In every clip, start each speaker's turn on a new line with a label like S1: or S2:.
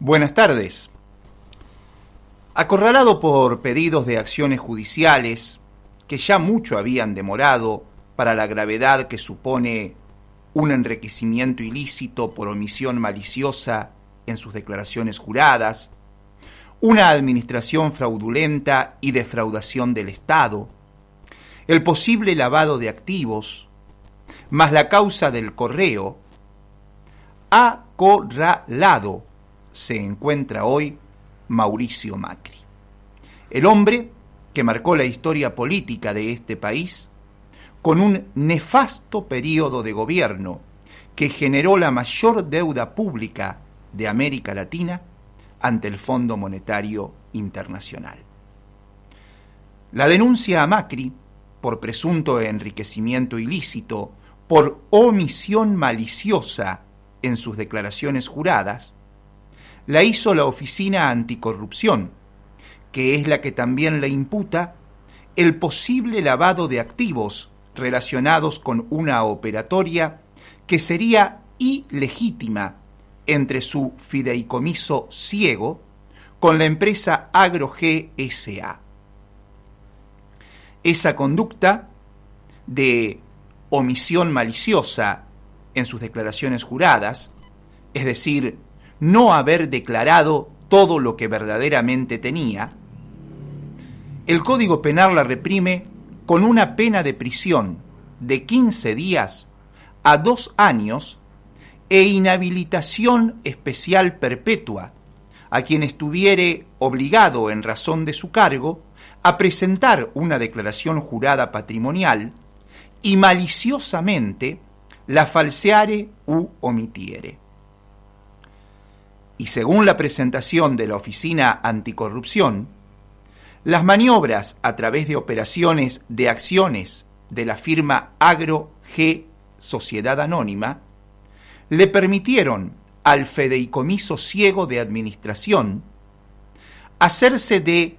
S1: Buenas tardes. Acorralado por pedidos de acciones judiciales que ya mucho habían demorado para la gravedad que supone un enriquecimiento ilícito por omisión maliciosa en sus declaraciones juradas, una administración fraudulenta y defraudación del Estado, el posible lavado de activos, más la causa del correo, acorralado se encuentra hoy Mauricio Macri. El hombre que marcó la historia política de este país con un nefasto periodo de gobierno que generó la mayor deuda pública de América Latina ante el Fondo Monetario Internacional. La denuncia a Macri por presunto enriquecimiento ilícito, por omisión maliciosa en sus declaraciones juradas, la hizo la Oficina Anticorrupción, que es la que también le imputa el posible lavado de activos relacionados con una operatoria que sería ilegítima entre su fideicomiso ciego con la empresa AgroGSA. Esa conducta de omisión maliciosa en sus declaraciones juradas, es decir, no haber declarado todo lo que verdaderamente tenía, el Código Penal la reprime con una pena de prisión de 15 días a dos años e inhabilitación especial perpetua a quien estuviere obligado en razón de su cargo a presentar una declaración jurada patrimonial y maliciosamente la falseare u omitiere y según la presentación de la Oficina Anticorrupción, las maniobras a través de operaciones de acciones de la firma Agro G Sociedad Anónima le permitieron al fedeicomiso ciego de administración hacerse de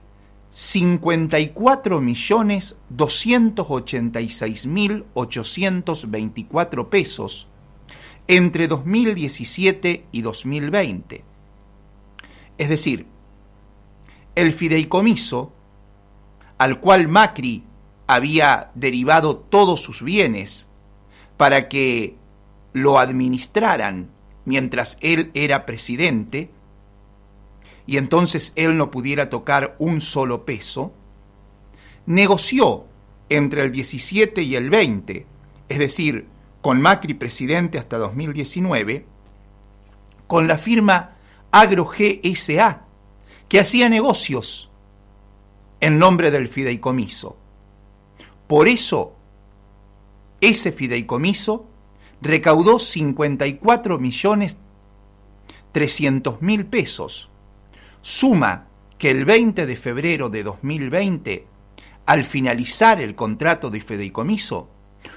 S1: 54.286.824 pesos entre 2017 y 2020 es decir, el fideicomiso al cual Macri había derivado todos sus bienes para que lo administraran mientras él era presidente, y entonces él no pudiera tocar un solo peso, negoció entre el 17 y el 20, es decir, con Macri presidente hasta 2019, con la firma Agro GSA, que hacía negocios en nombre del fideicomiso. Por eso, ese fideicomiso recaudó 54 millones 300 mil pesos, suma que el 20 de febrero de 2020, al finalizar el contrato de fideicomiso,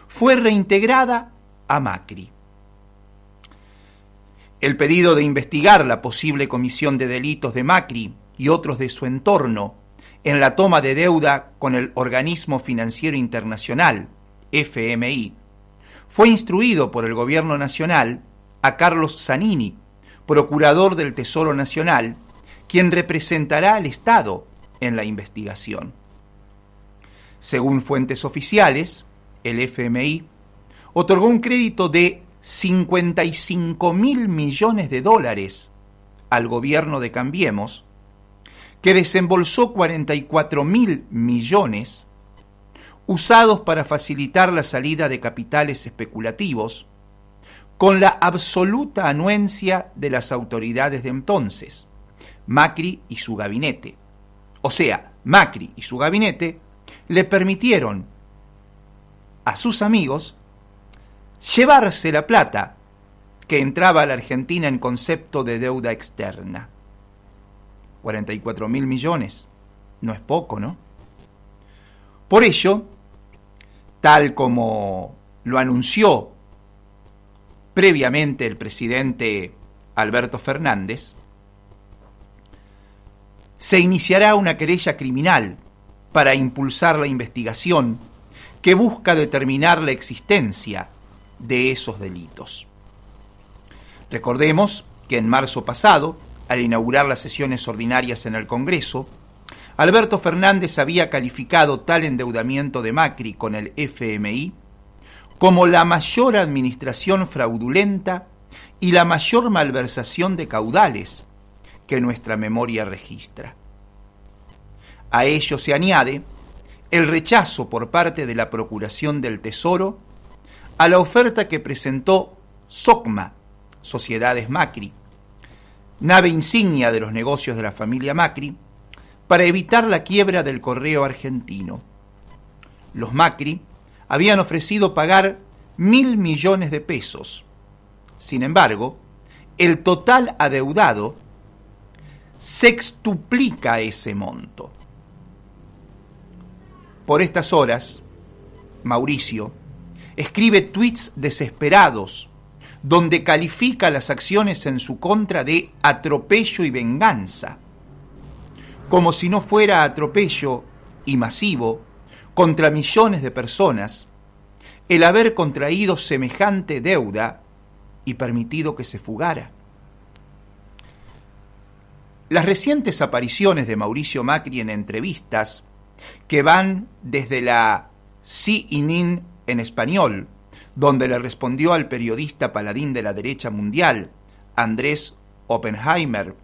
S1: fue reintegrada a Macri el pedido de investigar la posible comisión de delitos de Macri y otros de su entorno en la toma de deuda con el Organismo Financiero Internacional, FMI, fue instruido por el Gobierno Nacional a Carlos Zanini, procurador del Tesoro Nacional, quien representará al Estado en la investigación. Según fuentes oficiales, el FMI otorgó un crédito de 55 mil millones de dólares al gobierno de Cambiemos, que desembolsó 44 mil millones usados para facilitar la salida de capitales especulativos, con la absoluta anuencia de las autoridades de entonces, Macri y su gabinete. O sea, Macri y su gabinete le permitieron a sus amigos llevarse la plata que entraba a la Argentina en concepto de deuda externa. 44 mil millones. No es poco, ¿no? Por ello, tal como lo anunció previamente el presidente Alberto Fernández, se iniciará una querella criminal para impulsar la investigación que busca determinar la existencia de esos delitos. Recordemos que en marzo pasado al inaugurar las sesiones ordinarias en el Congreso, Alberto Fernández había calificado tal endeudamiento de Macri con el FMI como la mayor administración fraudulenta y la mayor malversación de caudales que nuestra memoria registra. A ello se añade el rechazo por parte de la Procuración del Tesoro a la oferta que presentó SOCMA, Sociedades Macri, nave insignia de los negocios de la familia Macri, para evitar la quiebra del correo argentino. Los Macri habían ofrecido pagar mil millones de pesos. Sin embargo, el total adeudado sextuplica ese monto. Por estas horas, Mauricio escribe tweets desesperados donde califica las acciones en su contra de atropello y venganza como si no fuera atropello y masivo contra millones de personas el haber contraído semejante deuda y permitido que se fugara. Las recientes apariciones de Mauricio Macri en entrevistas, que van desde la CNN en español, donde le respondió al periodista paladín de la derecha mundial, Andrés Oppenheimer,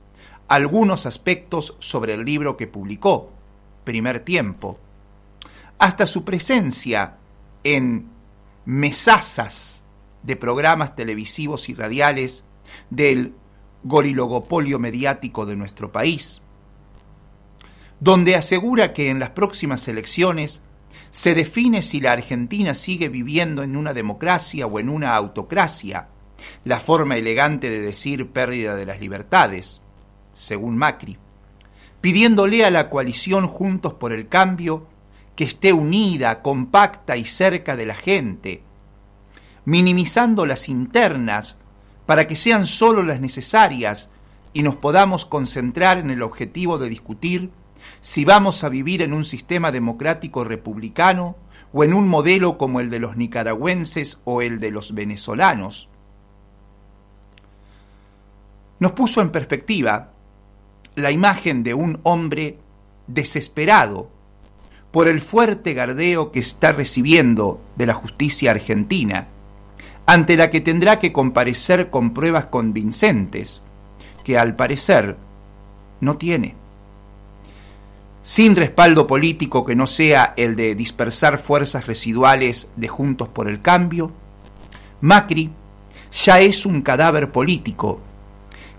S1: algunos aspectos sobre el libro que publicó, Primer Tiempo, hasta su presencia en mesazas de programas televisivos y radiales del gorilogopolio mediático de nuestro país, donde asegura que en las próximas elecciones se define si la Argentina sigue viviendo en una democracia o en una autocracia, la forma elegante de decir pérdida de las libertades, según Macri, pidiéndole a la coalición Juntos por el Cambio que esté unida, compacta y cerca de la gente, minimizando las internas para que sean solo las necesarias y nos podamos concentrar en el objetivo de discutir si vamos a vivir en un sistema democrático republicano o en un modelo como el de los nicaragüenses o el de los venezolanos. Nos puso en perspectiva la imagen de un hombre desesperado por el fuerte gardeo que está recibiendo de la justicia argentina, ante la que tendrá que comparecer con pruebas convincentes, que al parecer no tiene. Sin respaldo político que no sea el de dispersar fuerzas residuales de Juntos por el Cambio, Macri ya es un cadáver político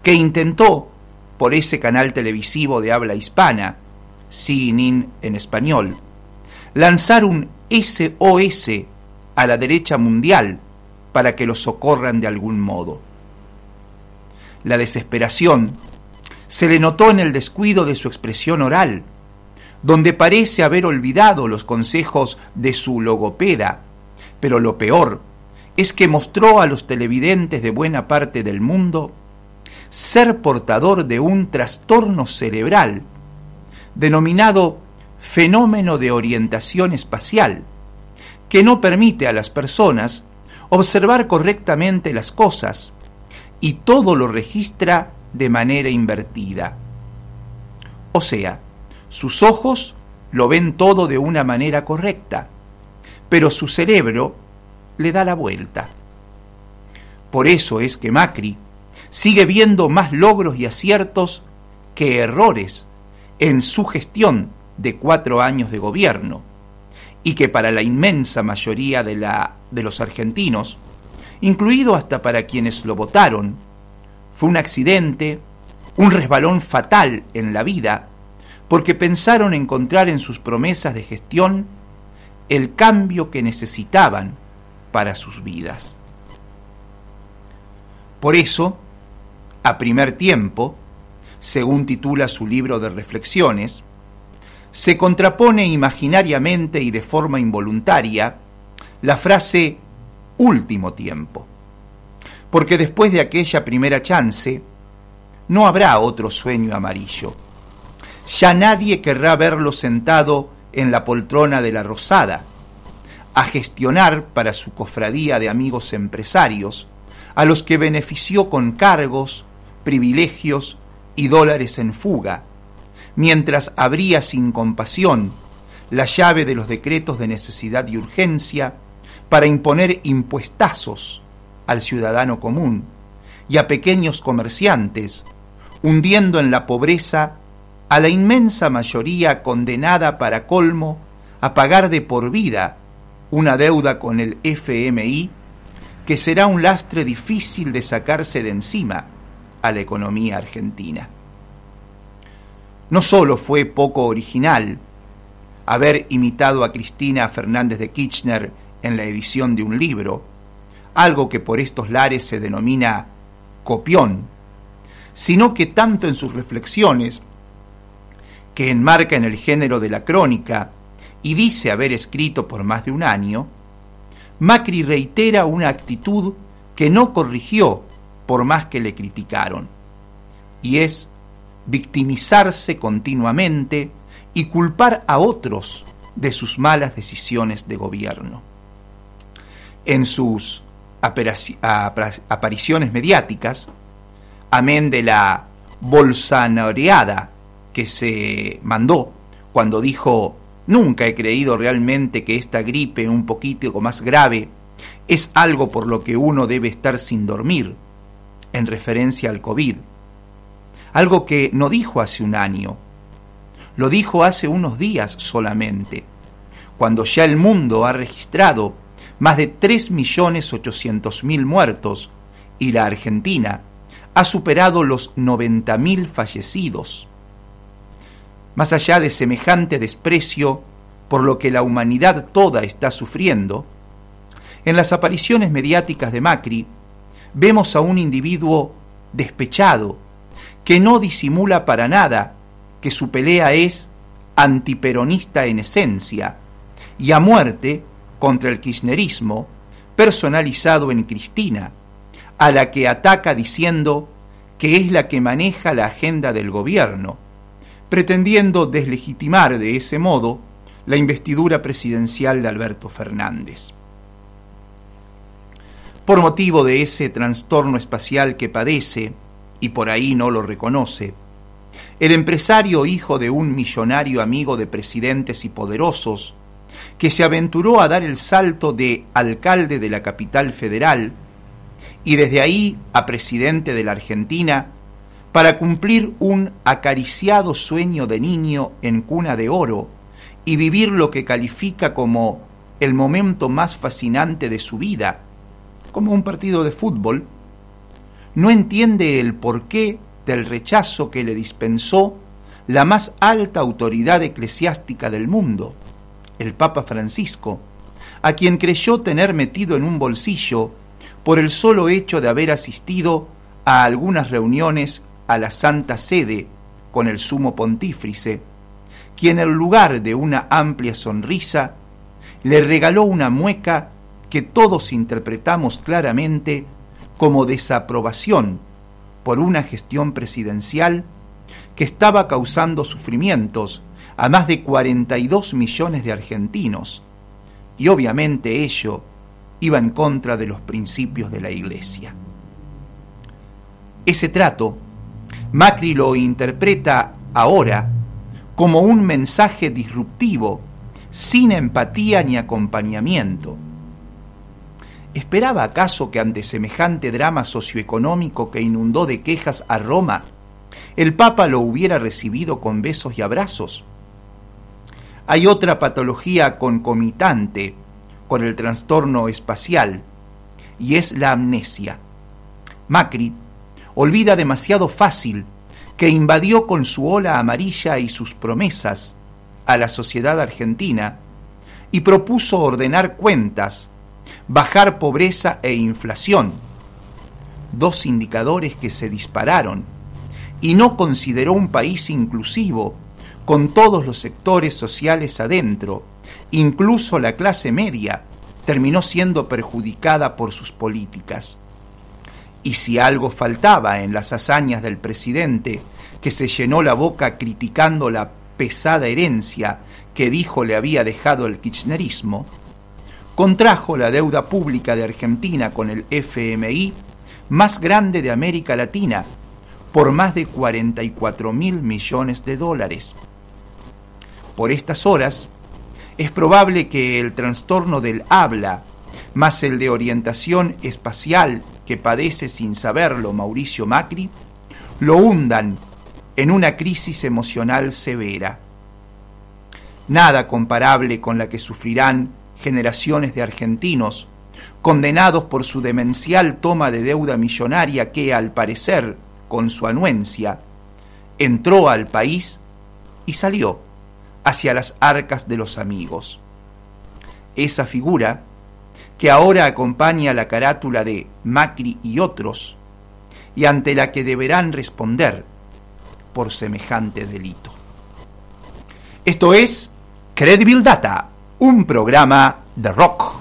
S1: que intentó por ese canal televisivo de habla hispana, CNN en español, lanzar un SOS a la derecha mundial para que lo socorran de algún modo. La desesperación se le notó en el descuido de su expresión oral, donde parece haber olvidado los consejos de su logopeda, pero lo peor es que mostró a los televidentes de buena parte del mundo ser portador de un trastorno cerebral denominado fenómeno de orientación espacial, que no permite a las personas observar correctamente las cosas y todo lo registra de manera invertida. O sea, sus ojos lo ven todo de una manera correcta, pero su cerebro le da la vuelta. Por eso es que Macri sigue viendo más logros y aciertos que errores en su gestión de cuatro años de gobierno, y que para la inmensa mayoría de, la, de los argentinos, incluido hasta para quienes lo votaron, fue un accidente, un resbalón fatal en la vida, porque pensaron encontrar en sus promesas de gestión el cambio que necesitaban para sus vidas. Por eso, a primer tiempo, según titula su libro de reflexiones, se contrapone imaginariamente y de forma involuntaria la frase último tiempo, porque después de aquella primera chance no habrá otro sueño amarillo. Ya nadie querrá verlo sentado en la poltrona de la Rosada, a gestionar para su cofradía de amigos empresarios, a los que benefició con cargos, privilegios y dólares en fuga, mientras abría sin compasión la llave de los decretos de necesidad y urgencia para imponer impuestazos al ciudadano común y a pequeños comerciantes, hundiendo en la pobreza a la inmensa mayoría condenada para colmo a pagar de por vida una deuda con el FMI que será un lastre difícil de sacarse de encima a la economía argentina. No solo fue poco original haber imitado a Cristina Fernández de Kirchner en la edición de un libro, algo que por estos lares se denomina copión, sino que tanto en sus reflexiones, que enmarca en el género de la crónica y dice haber escrito por más de un año, Macri reitera una actitud que no corrigió por más que le criticaron, y es victimizarse continuamente y culpar a otros de sus malas decisiones de gobierno. En sus apariciones mediáticas, amén de la bolsonareada que se mandó cuando dijo Nunca he creído realmente que esta gripe un poquito más grave es algo por lo que uno debe estar sin dormir, en referencia al COVID. Algo que no dijo hace un año, lo dijo hace unos días solamente, cuando ya el mundo ha registrado más de 3.800.000 muertos y la Argentina ha superado los 90.000 fallecidos. Más allá de semejante desprecio por lo que la humanidad toda está sufriendo, en las apariciones mediáticas de Macri vemos a un individuo despechado, que no disimula para nada que su pelea es antiperonista en esencia y a muerte contra el kirchnerismo personalizado en Cristina, a la que ataca diciendo que es la que maneja la agenda del gobierno, pretendiendo deslegitimar de ese modo la investidura presidencial de Alberto Fernández. Por motivo de ese trastorno espacial que padece, y por ahí no lo reconoce, el empresario hijo de un millonario amigo de presidentes y poderosos, que se aventuró a dar el salto de alcalde de la capital federal y desde ahí a presidente de la Argentina para cumplir un acariciado sueño de niño en cuna de oro y vivir lo que califica como el momento más fascinante de su vida, como un partido de fútbol, no entiende el porqué del rechazo que le dispensó la más alta autoridad eclesiástica del mundo, el Papa Francisco, a quien creyó tener metido en un bolsillo por el solo hecho de haber asistido a algunas reuniones a la Santa Sede con el sumo pontífice, quien en lugar de una amplia sonrisa le regaló una mueca que todos interpretamos claramente como desaprobación por una gestión presidencial que estaba causando sufrimientos a más de 42 millones de argentinos, y obviamente ello iba en contra de los principios de la Iglesia. Ese trato, Macri lo interpreta ahora como un mensaje disruptivo, sin empatía ni acompañamiento, ¿Esperaba acaso que ante semejante drama socioeconómico que inundó de quejas a Roma, el Papa lo hubiera recibido con besos y abrazos? Hay otra patología concomitante con el trastorno espacial, y es la amnesia. Macri olvida demasiado fácil que invadió con su ola amarilla y sus promesas a la sociedad argentina y propuso ordenar cuentas bajar pobreza e inflación, dos indicadores que se dispararon, y no consideró un país inclusivo, con todos los sectores sociales adentro, incluso la clase media, terminó siendo perjudicada por sus políticas. Y si algo faltaba en las hazañas del presidente, que se llenó la boca criticando la pesada herencia que dijo le había dejado el kirchnerismo, contrajo la deuda pública de Argentina con el FMI más grande de América Latina, por más de 44 mil millones de dólares. Por estas horas, es probable que el trastorno del habla, más el de orientación espacial que padece sin saberlo Mauricio Macri, lo hundan en una crisis emocional severa. Nada comparable con la que sufrirán generaciones de argentinos condenados por su demencial toma de deuda millonaria que, al parecer, con su anuencia, entró al país y salió hacia las arcas de los amigos. Esa figura, que ahora acompaña la carátula de Macri y otros, y ante la que deberán responder por semejante delito. Esto es Credible Data, un programa de rock.